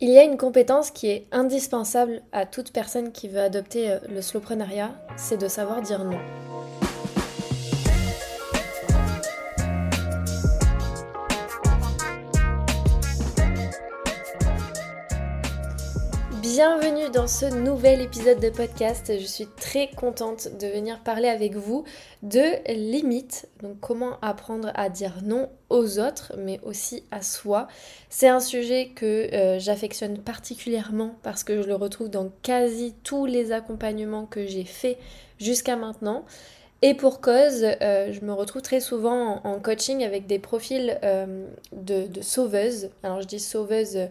Il y a une compétence qui est indispensable à toute personne qui veut adopter euh, le slowpreneuriat, c'est de savoir dire non. Bienvenue dans ce nouvel épisode de podcast. Je suis très contente de venir parler avec vous de limites, donc comment apprendre à dire non aux autres, mais aussi à soi. C'est un sujet que euh, j'affectionne particulièrement parce que je le retrouve dans quasi tous les accompagnements que j'ai faits jusqu'à maintenant. Et pour cause, euh, je me retrouve très souvent en, coaching avec des profils euh, de, de, sauveuses. Alors je dis sauveuses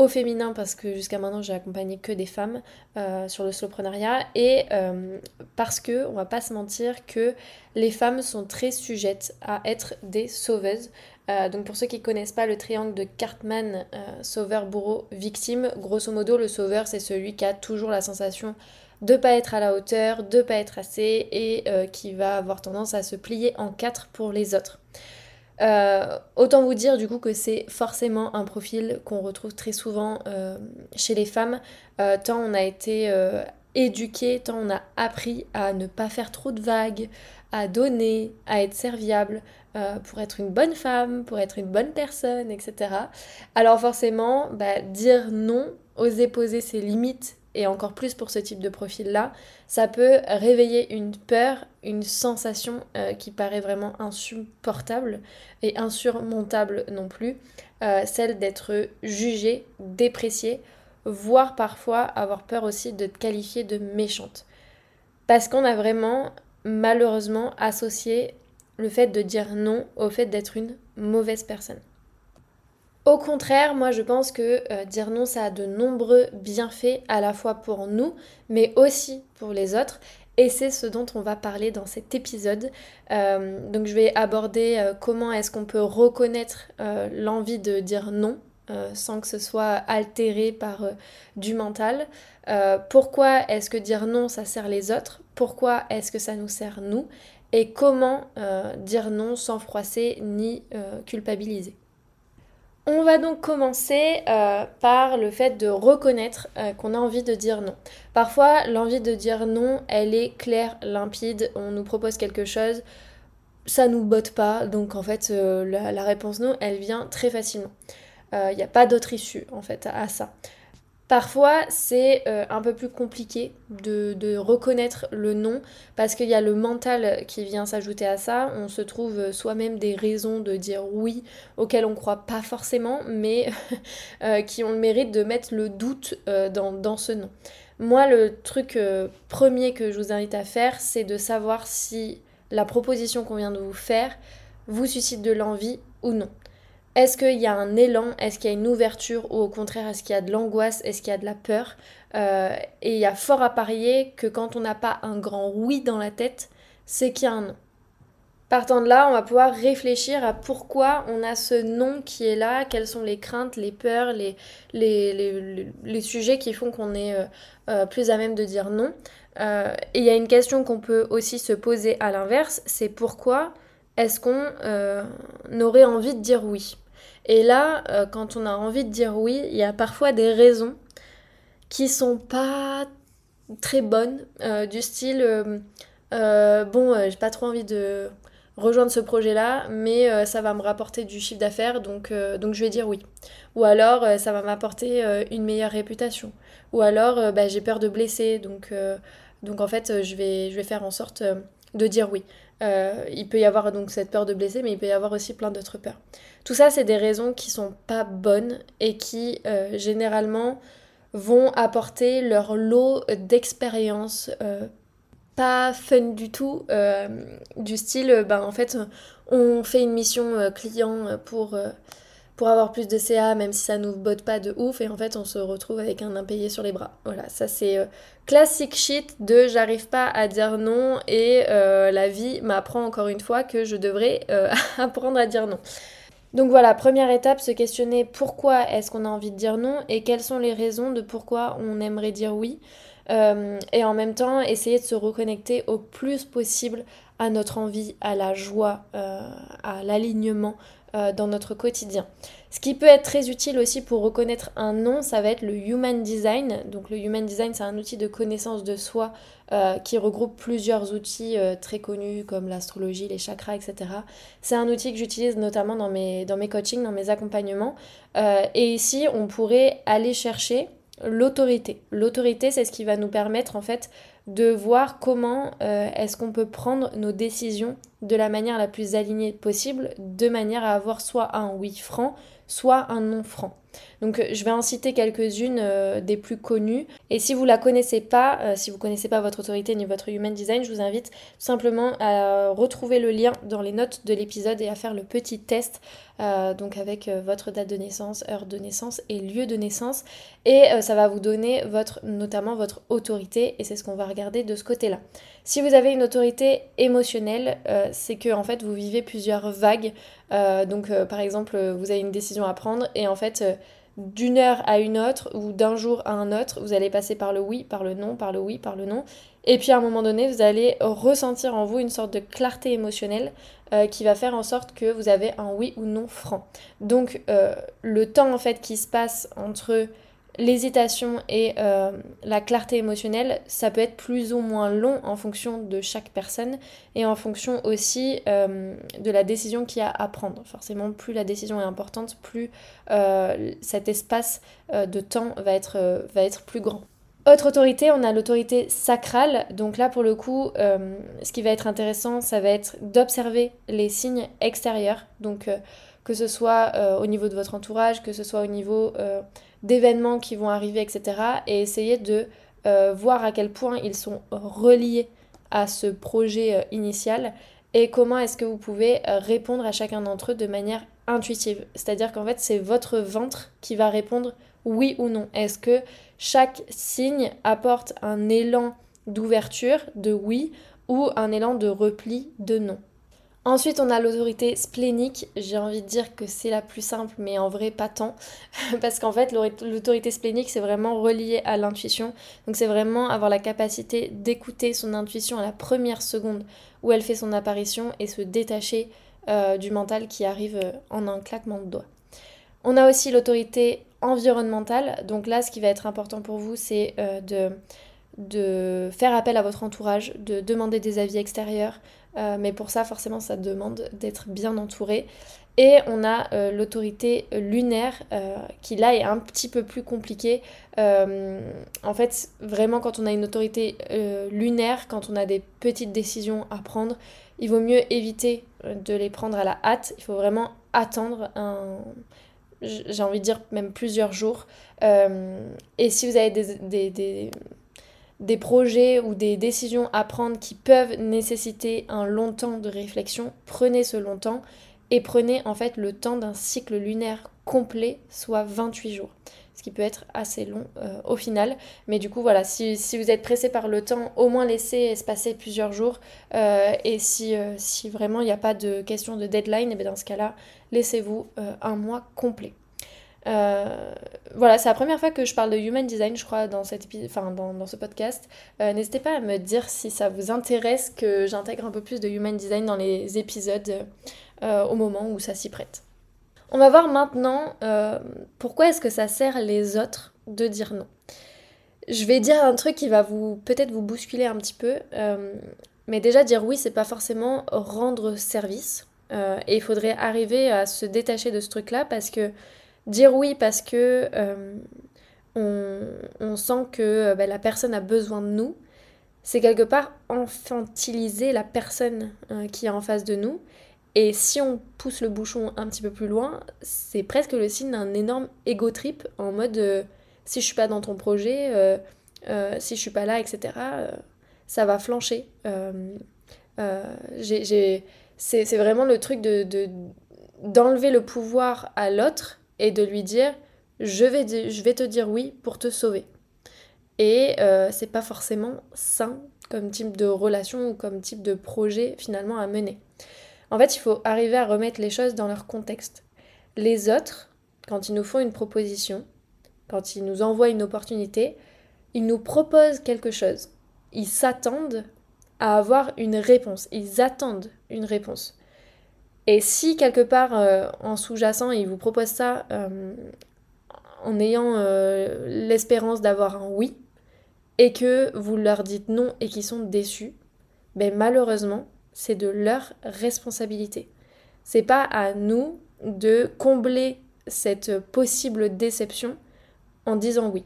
au féminin parce que jusqu'à maintenant j'ai accompagné que des femmes euh, sur le slowpreneuriat et euh, parce que on va pas se mentir que les femmes sont très sujettes à être des sauveuses. Euh, donc pour ceux qui connaissent pas le triangle de Cartman, sauveur, bourreau, victime, grosso modo le sauveur c'est celui qui a toujours la sensation de pas être à la hauteur, de pas être assez et qui va avoir tendance à se plier en quatre pour les autres. Euh, autant vous dire du coup que c'est forcément un profil qu'on retrouve très souvent euh, chez les femmes, euh, tant on a été éduqué, tant on a appris à ne pas faire trop de vagues, à donner, à être serviable, pour être une bonne femme, pour être une bonne personne, etc. Alors forcément, bah, dire non, oser poser ses limites et encore plus pour ce type de profil-là, ça peut réveiller une peur, une sensation euh, qui paraît vraiment insupportable et insurmontable non plus, euh, celle d'être jugée, dépréciée, voire parfois avoir peur aussi de te de méchante. Parce qu'on a vraiment malheureusement associé le fait de dire non au fait d'être une mauvaise personne. Au contraire, moi je pense que euh, dire non, ça a de nombreux bienfaits à la fois pour nous, mais aussi pour les autres. Et c'est ce dont on va parler dans cet épisode. Euh, donc je vais aborder euh, comment est-ce qu'on peut reconnaître l'envie de dire non sans que ce soit altéré par du mental. pourquoi est-ce que dire non, ça sert les autres? Pourquoi est-ce que ça nous sert nous? Et comment dire non sans froisser ni culpabiliser? On va donc commencer euh, par le fait de reconnaître euh, qu'on a envie de dire non. Parfois, l'envie de dire non, elle est claire, limpide. On nous propose quelque chose, ça nous botte pas, donc en fait, euh, la, réponse non, elle vient très facilement. Il n'y a pas d'autre issue en fait à ça. Parfois, c'est euh, un peu plus compliqué de, reconnaître le non parce qu'il y a le mental qui vient s'ajouter à ça. On se trouve soi-même des raisons de dire oui auxquelles on ne croit pas forcément, mais euh, qui ont le mérite de mettre le doute euh, dans, ce non. Moi, le truc premier que je vous invite à faire, c'est de savoir si la proposition qu'on vient de vous faire vous suscite de l'envie ou non. Est-ce qu'il y a un élan? Est-ce qu'il y a une ouverture Ou au contraire, est-ce qu'il y a de l'angoisse? Est-ce qu'il y a de la peur? Euh, Et il y a fort à parier que quand on n'a pas un grand oui dans la tête, c'est qu'il y a un non. Partant de là, on va pouvoir réfléchir à pourquoi on a ce non qui est là, quelles sont les craintes, les peurs, les, sujets qui font qu'on est euh, euh, plus à même de dire non. et il y a une question qu'on peut aussi se poser à l'inverse, c'est pourquoi est-ce qu'on aurait envie de dire oui? Et là, euh, quand on a envie de dire oui, il y a parfois des raisons qui sont pas très bonnes, euh, du style euh, bon, j'ai pas trop envie de rejoindre ce projet-là, mais ça va me rapporter du chiffre d'affaires, donc, je vais dire oui. Ou alors, ça va m'apporter une meilleure réputation. Ou alors, bah, j'ai peur de blesser, donc, en fait, je vais faire en sorte de dire oui. Euh, il peut y avoir donc cette peur de blesser, mais il peut y avoir aussi plein d'autres peurs. Tout ça, c'est des raisons qui sont pas bonnes et qui euh, généralement vont apporter leur lot d'expériences euh, pas fun du tout, du style, ben en fait, on fait une mission client pour pour avoir plus de CA, même si ça nous botte pas de ouf, et en fait on se retrouve avec un impayé sur les bras. Voilà, ça c'est euh, classique shit de j'arrive pas à dire non et euh, la vie m'apprend encore une fois que je devrais euh, apprendre à dire non. Donc voilà, première étape, se questionner pourquoi est-ce qu'on a envie de dire non et quelles sont les raisons de pourquoi on aimerait dire oui. et en même temps, essayer de se reconnecter au plus possible à notre envie, à la joie, à l'alignement euh, dans notre quotidien. Ce qui peut être très utile aussi pour reconnaître un nom, ça va être le Human Design. Donc le Human Design, c'est un outil de connaissance de soi euh, qui regroupe plusieurs outils euh, très connus comme l'astrologie, les chakras, etc. C'est un outil que j'utilise notamment dans mes, dans mes coachings, dans mes accompagnements. et ici, on pourrait aller chercher l'autorité. L'autorité, c'est ce qui va nous permettre en fait de voir comment est-ce qu'on peut prendre nos décisions de la manière la plus alignée possible, de manière à avoir soit un oui franc, soit un non franc. Donc euh, je vais en citer quelques-unes euh, des plus connues. Et si vous la connaissez pas, euh, si vous connaissez pas votre autorité ni votre human design, je vous invite simplement à retrouver le lien dans les notes de l'épisode et à faire le petit test, donc avec votre date de naissance, heure de naissance et lieu de naissance. Et ça va vous donner votre, notamment votre autorité, et c'est ce qu'on va regarder de ce côté-là. Si vous avez une autorité émotionnelle, c'est que en fait vous vivez plusieurs vagues. Donc par exemple, vous avez une décision à prendre et en fait d'une heure à une autre ou d'un jour à un autre, vous allez passer par le oui, par le non, par le oui, par le non. Et puis à un moment donné, vous allez ressentir en vous une sorte de clarté émotionnelle euh, qui va faire en sorte que vous avez un oui ou non franc. Donc euh, le temps en fait qui se passe entre L'hésitation et euh, la clarté émotionnelle, ça peut être plus ou moins long en fonction de chaque personne et en fonction aussi euh, de la décision qu'il y a à prendre. Forcément, plus la décision est importante, plus euh, cet espace de temps va être, va être plus grand. Autre autorité, on a l'autorité sacrale. Donc là, pour le coup, ce qui va être intéressant, ça va être d'observer les signes extérieurs. Donc que ce soit au niveau de votre entourage, que ce soit au niveau d'événements qui vont arriver, etc. Et essayer de euh, voir à quel point ils sont reliés à ce projet euh, initial et comment est-ce que vous pouvez euh, répondre à chacun d'entre eux de manière intuitive. C'est-à-dire qu'en fait, c'est votre ventre qui va répondre oui ou non. Est-ce que chaque signe apporte un élan d'ouverture, de oui, ou un élan de repli, de non? Ensuite, on a l'autorité splénique. J'ai envie de dire que c'est la plus simple, mais en vrai, pas tant. Parce qu'en fait, l'autorité splénique, c'est vraiment relié à l'intuition. Donc, c'est vraiment avoir la capacité d'écouter son intuition à la première seconde où elle fait son apparition et se détacher euh, du mental qui arrive euh, en un claquement de doigts. On a aussi l'autorité environnementale. Donc là, ce qui va être important pour vous, c'est euh, de de faire appel à votre entourage, de demander des avis extérieurs, euh, mais pour ça, forcément, ça demande d'être bien entouré. Et on a euh, l'autorité lunaire euh, qui là est un petit peu plus compliqué. en fait, vraiment quand on a une autorité lunaire, quand on a des petites décisions à prendre, il vaut mieux éviter de les prendre à la hâte. Il faut vraiment attendre un... J'ai envie de dire même plusieurs jours. et si vous avez des des projets ou des décisions à prendre qui peuvent nécessiter un long temps de réflexion, prenez ce long temps et prenez en fait le temps d'un cycle lunaire complet, soit 28 jours. Ce qui peut être assez long euh, au final. Mais du coup, voilà, si, vous êtes pressé par le temps, au moins laissez se passer plusieurs jours. Euh, et si, euh, si vraiment il n'y a pas de question de deadline, et eh dans ce cas-là, laissez-vous un mois complet. Euh, voilà, c'est la première fois que je parle de human design, je crois, dans, cette enfin, dans, ce podcast. Euh, n'hésitez pas à me dire si ça vous intéresse que j'intègre un peu plus de human design dans les épisodes euh, au moment où ça s'y prête. On va voir maintenant pourquoi est-ce que ça sert les autres de dire non. Je vais dire un truc qui va vous peut-être vous bousculer un petit peu, mais déjà dire oui, c'est pas forcément rendre service. et il faudrait arriver à se détacher de ce truc-là parce que Dire oui parce que euh, on, sent que euh, bah, la personne a besoin de nous, c'est quelque part infantiliser la personne euh, qui est en face de nous. Et si on pousse le bouchon un petit peu plus loin, c'est presque le signe d'un énorme ego trip en mode si je suis pas dans ton projet, si je suis pas là, etc., ça va flancher. c'est vraiment le truc de d'enlever le pouvoir à l'autre et de lui dire je vais, te dire oui pour te sauver. Et euh, c'est pas forcément sain comme type de relation ou comme type de projet finalement à mener. En fait, il faut arriver à remettre les choses dans leur contexte. Les autres, quand ils nous font une proposition, quand ils nous envoient une opportunité, ils nous proposent quelque chose. Ils s'attendent à avoir une réponse. Ils attendent une réponse. Et si quelque part en sous-jacent, ils vous proposent ça en ayant l'espérance d'avoir un oui, et que vous leur dites non et qu'ils sont déçus, ben malheureusement, c'est de leur responsabilité. C'est pas à nous de combler cette possible déception en disant oui.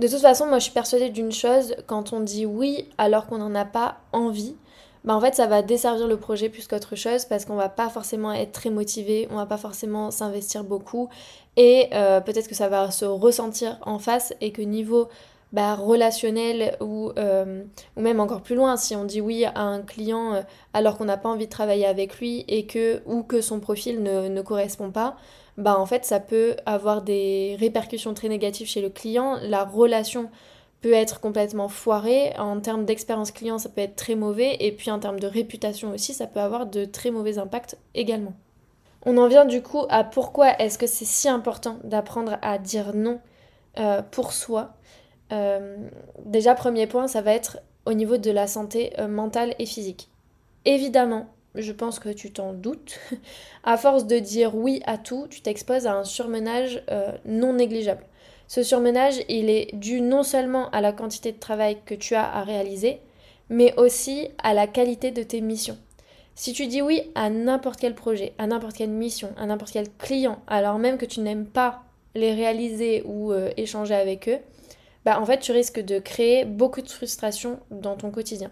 De toute façon, moi je suis persuadée d'une chose, quand on dit oui alors qu'on n'en a pas envie, bah en fait ça va desservir le projet plus qu'autre chose parce qu'on va pas forcément être très motivé, on va pas forcément s'investir beaucoup et euh, peut-être que ça va se ressentir en face et que niveau bah, relationnel ou, euh, ou même encore plus loin, si on dit oui à un client euh, alors qu'on n'a pas envie de travailler avec lui et que ou que son profil ne, ne, correspond pas, bah en fait ça peut avoir des répercussions très négatives chez le client. La relation peut être complètement foirée. En termes d'expérience client, ça peut être très mauvais. Et puis en termes de réputation aussi, ça peut avoir de très mauvais impacts également. On en vient du coup à pourquoi est-ce que c'est si important d'apprendre à dire non euh, pour soi euh, déjà, premier point, ça va être au niveau de la santé euh, mentale et physique. Évidemment, je pense que tu t'en doutes, à force de dire oui à tout, tu t'exposes à un surmenage non négligeable. Ce surmenage, il est dû non seulement à la quantité de travail que tu as à réaliser, mais aussi à la qualité de tes missions. Si tu dis oui à n'importe quel projet, à n'importe quelle mission, à n'importe quel client, alors même que tu n'aimes pas les réaliser ou échanger avec eux, bah, en fait tu risques de créer beaucoup de frustration dans ton quotidien.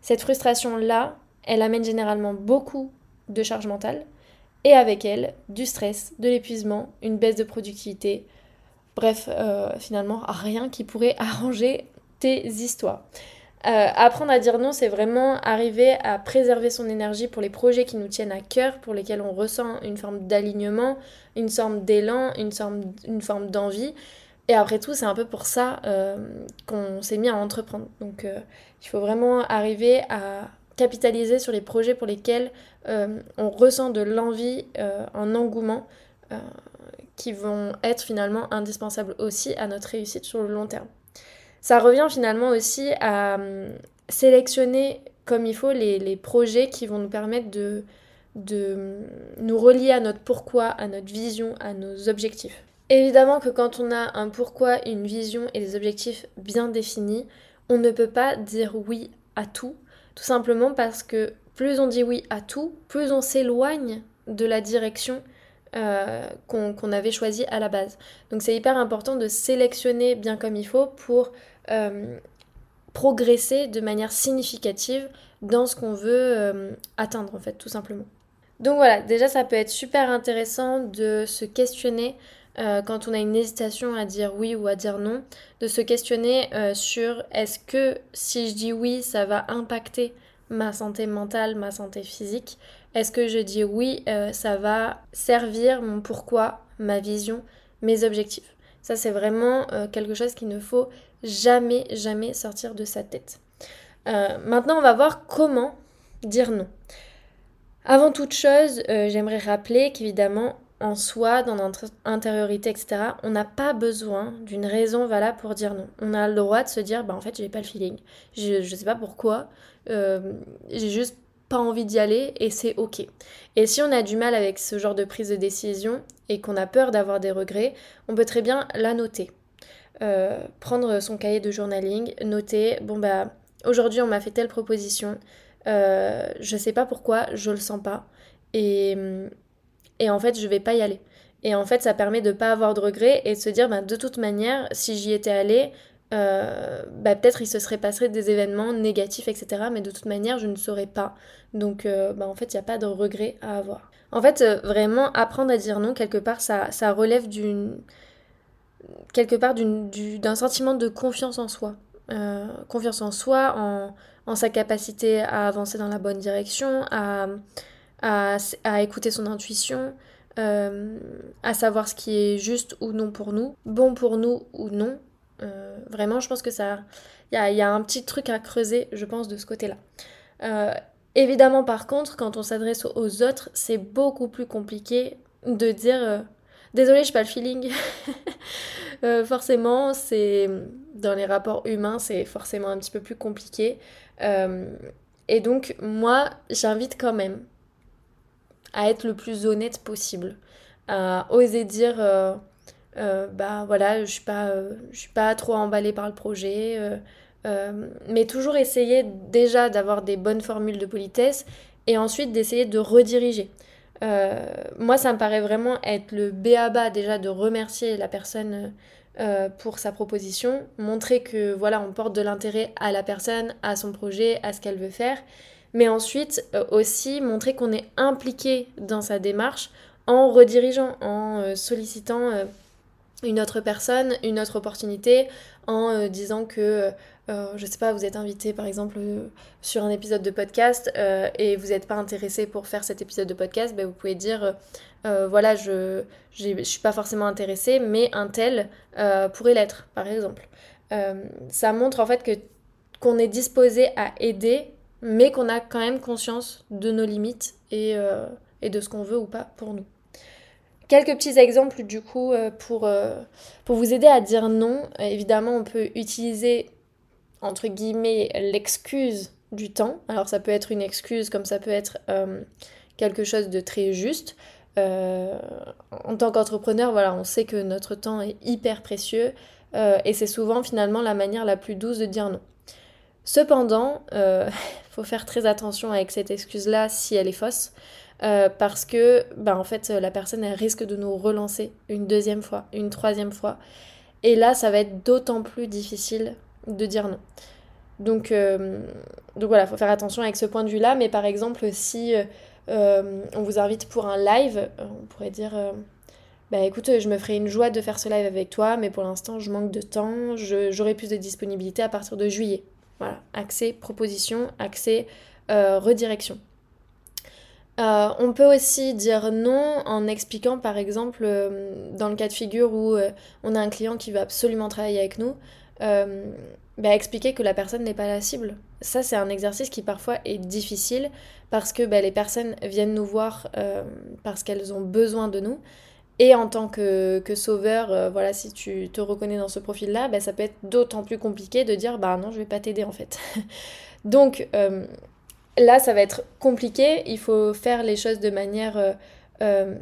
Cette frustration-là, elle amène généralement beaucoup de charge mentale et avec elle du stress, de l'épuisement, une baisse de productivité, bref, euh, finalement rien qui pourrait arranger tes histoires. Euh, apprendre à dire non, c'est vraiment arriver à préserver son énergie pour les projets qui nous tiennent à cœur, pour lesquels on ressent une forme d'alignement, une forme d'élan, une une forme d'envie. Et après tout, c'est un peu pour ça euh, qu'on s'est mis à entreprendre. Donc il faut vraiment arriver à capitaliser sur les projets pour lesquels on ressent de l'envie, un engouement, qui vont être finalement indispensables aussi à notre réussite sur le long terme. Ça revient finalement aussi à sélectionner comme il faut les, projets qui vont nous permettre de, de nous relier à notre pourquoi, à notre vision, à nos objectifs. Évidemment que quand on a un pourquoi, une vision et des objectifs bien définis, on ne peut pas dire oui à tout, tout simplement parce que plus on dit oui à tout, plus on s'éloigne de la direction euh, qu'on avait choisie à la base. Donc c'est hyper important de sélectionner bien comme il faut pour euh, progresser de manière significative dans ce qu'on veut euh, atteindre en fait tout simplement. Donc voilà, déjà ça peut être super intéressant de se questionner quand on a une hésitation à dire oui ou à dire non, de se questionner sur est-ce que si je dis oui, ça va impacter ma santé mentale, ma santé physique Est-ce que je dis oui, euh, ça va servir mon pourquoi, ma vision, mes objectifs? Ça, c'est vraiment quelque chose qu'il ne faut jamais, jamais sortir de sa tête. maintenant, on va voir comment dire non. Avant toute chose, j'aimerais rappeler qu'évidemment, en soi, dans notre intériorité, etc., on n'a pas besoin d'une raison valable pour dire non. On a le droit de se dire, bah en fait, j'ai pas le feeling. Je, je sais pas pourquoi. Euh, j'ai juste pas envie d'y aller et c'est ok. Et si on a du mal avec ce genre de prise de décision et qu'on a peur d'avoir des regrets, on peut très bien la noter. Euh, prendre son cahier de journaling, noter, bon bah aujourd'hui on m'a fait telle proposition, euh, je sais pas pourquoi, je le sens pas. Et, en fait je vais pas y aller. Et en fait ça permet de pas avoir de regrets et de se dire bah, de toute manière si j'y étais allée euh, bah, peut-être il se serait passé des événements négatifs etc mais de toute manière je ne saurais pas. Donc euh, bah, en fait il n'y a pas de regrets à avoir. En fait euh, vraiment apprendre à dire non quelque part ça, ça relève d'une quelque part d'un sentiment de confiance en soi. confiance en soi, en, en, sa capacité à avancer dans la bonne direction, à, à, écouter son intuition, à savoir ce qui est juste ou non pour nous, bon pour nous ou non. Euh, vraiment, je pense que ça, il y a, un petit truc à creuser, je pense, de ce côté-là. Euh, évidemment, par contre, quand on s'adresse aux autres, c'est beaucoup plus compliqué de dire désolé, je pas le feeling. forcément, c'est dans les rapports humains, c'est forcément un petit peu plus compliqué. et donc, moi, j'invite quand même à être le plus honnête possible, à oser dire bah voilà, je suis pas, je suis pas trop emballée par le projet. mais toujours essayer déjà d'avoir des bonnes formules de politesse et ensuite d'essayer de rediriger. moi, ça me paraît vraiment être le béaba déjà de remercier la personne euh, pour sa proposition, montrer que voilà, on porte de l'intérêt à la personne, à son projet, à ce qu'elle veut faire, mais ensuite euh, aussi montrer qu'on est impliqué dans sa démarche en redirigeant, en euh, sollicitant une autre personne, une autre opportunité, en disant que euh, je sais pas, vous êtes invité par exemple euh, sur un épisode de podcast euh, et vous n'êtes pas intéressé pour faire cet épisode de podcast, ben, vous pouvez dire voilà, je ne suis pas forcément intéressé, mais un tel pourrait l'être, par exemple. ça montre en fait que qu'on est disposé à aider, mais qu'on a quand même conscience de nos limites et, et de ce qu'on veut ou pas pour nous. Quelques petits exemples du coup pour, pour vous aider à dire non. Évidemment, on peut utiliser entre guillemets, l'excuse du temps. Alors ça peut être une excuse comme ça peut être euh, quelque chose de très juste. Euh, en tant qu'entrepreneur, voilà, on sait que notre temps est hyper précieux euh, et c'est souvent finalement la manière la plus douce de dire non. Cependant, il faut faire très attention avec cette excuse-là si elle est fausse. Parce que bah, en fait la personne risque de nous relancer une deuxième fois, une troisième fois. Et là, ça va être d'autant plus difficile de dire non. Donc, euh, donc voilà, il faut faire attention avec ce point de vue-là. Mais par exemple, si euh, on vous invite pour un live, on pourrait dire bah écoute, je me ferai une joie de faire ce live avec toi, mais pour l'instant, je manque de temps, j'aurai plus de disponibilité à partir de juillet. Voilà, accès proposition, accès euh, on peut aussi dire non en expliquant par exemple dans le cas de figure où on a un client qui veut absolument travailler avec nous, euh, bah, expliquer que la personne n'est pas la cible. Ça, c'est un exercice qui parfois est difficile parce que bah, les personnes viennent nous voir euh, parce qu'elles ont besoin de nous. Et en tant que, sauveur, euh, voilà, si tu te reconnais dans ce profil-là, bah, ça peut être d'autant plus compliqué de dire bah non, je vais pas t'aider en fait. Donc là, ça va être compliqué. Il faut faire les choses de manière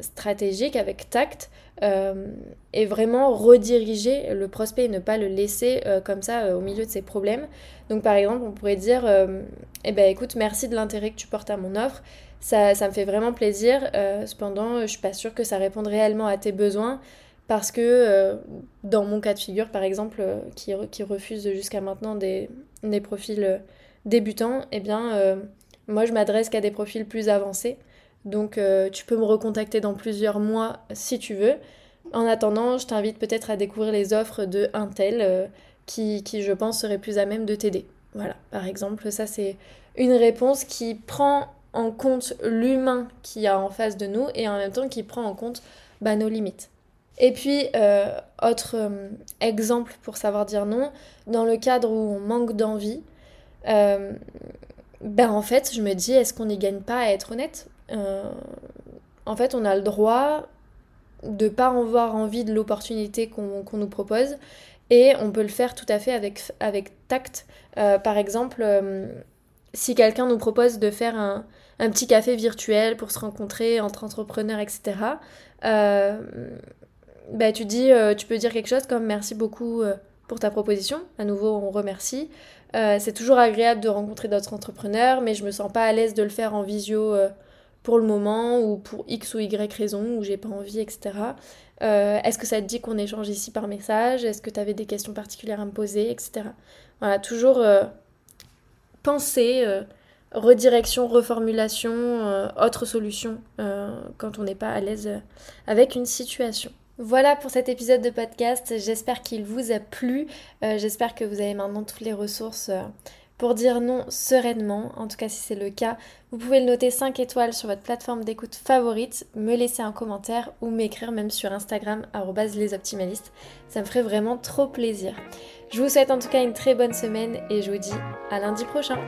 stratégique, avec tact, euh, et vraiment rediriger le prospect et ne pas le laisser euh, comme ça euh, au milieu de ses problèmes. Donc par exemple, on pourrait dire, eh ben écoute, merci de l'intérêt que tu portes à mon offre, ça, ça me fait vraiment plaisir, cependant je suis pas sûre que ça réponde réellement à tes besoins parce que dans mon cas de figure par exemple, qui, qui refuse jusqu'à maintenant des, des profils débutants, eh bien moi je m'adresse qu'à des profils plus avancés. Donc euh, tu peux me recontacter dans plusieurs mois si tu veux. En attendant, je t'invite peut-être à découvrir les offres de Intel euh, qui, qui, je pense, serait plus à même de t'aider. Voilà, par exemple, ça c'est une réponse qui prend en compte l'humain qu'il y a en face de nous et en même temps qui prend en compte bah, nos limites. Et puis, euh, autre exemple pour savoir dire non, dans le cadre où on manque d'envie, ben en fait, je me dis, est-ce qu'on n'y gagne pas à être honnête? Euh, en fait, on a le droit de pas avoir envie de l'opportunité qu'on nous propose et on peut le faire tout à fait avec, avec tact. Euh, par exemple, euh, si quelqu'un nous propose de faire un, un, petit café virtuel pour se rencontrer entre entrepreneurs, etc., bah, tu, dis, tu peux dire quelque chose comme merci beaucoup pour ta proposition. À nouveau, on remercie. c'est toujours agréable de rencontrer d'autres entrepreneurs, mais je me sens pas à l'aise de le faire en visio pour le moment ou pour X ou Y raison ou j'ai pas envie, etc. Euh, est-ce que ça te dit qu'on échange ici par message? Est-ce que tu avais des questions particulières à me poser, etc. Voilà, toujours euh, penser, euh, redirection, reformulation, autre solution quand on n'est pas à l'aise avec une situation. Voilà pour cet épisode de podcast. J'espère qu'il vous a plu. J'espère que vous avez maintenant toutes les ressources pour dire non sereinement. En tout cas, si c'est le cas, vous pouvez le noter 5 étoiles sur votre plateforme d'écoute favorite, me laisser un commentaire ou m'écrire même sur Instagram lesoptimalistes. Ça me ferait vraiment trop plaisir. Je vous souhaite en tout cas une très bonne semaine et je vous dis à lundi prochain.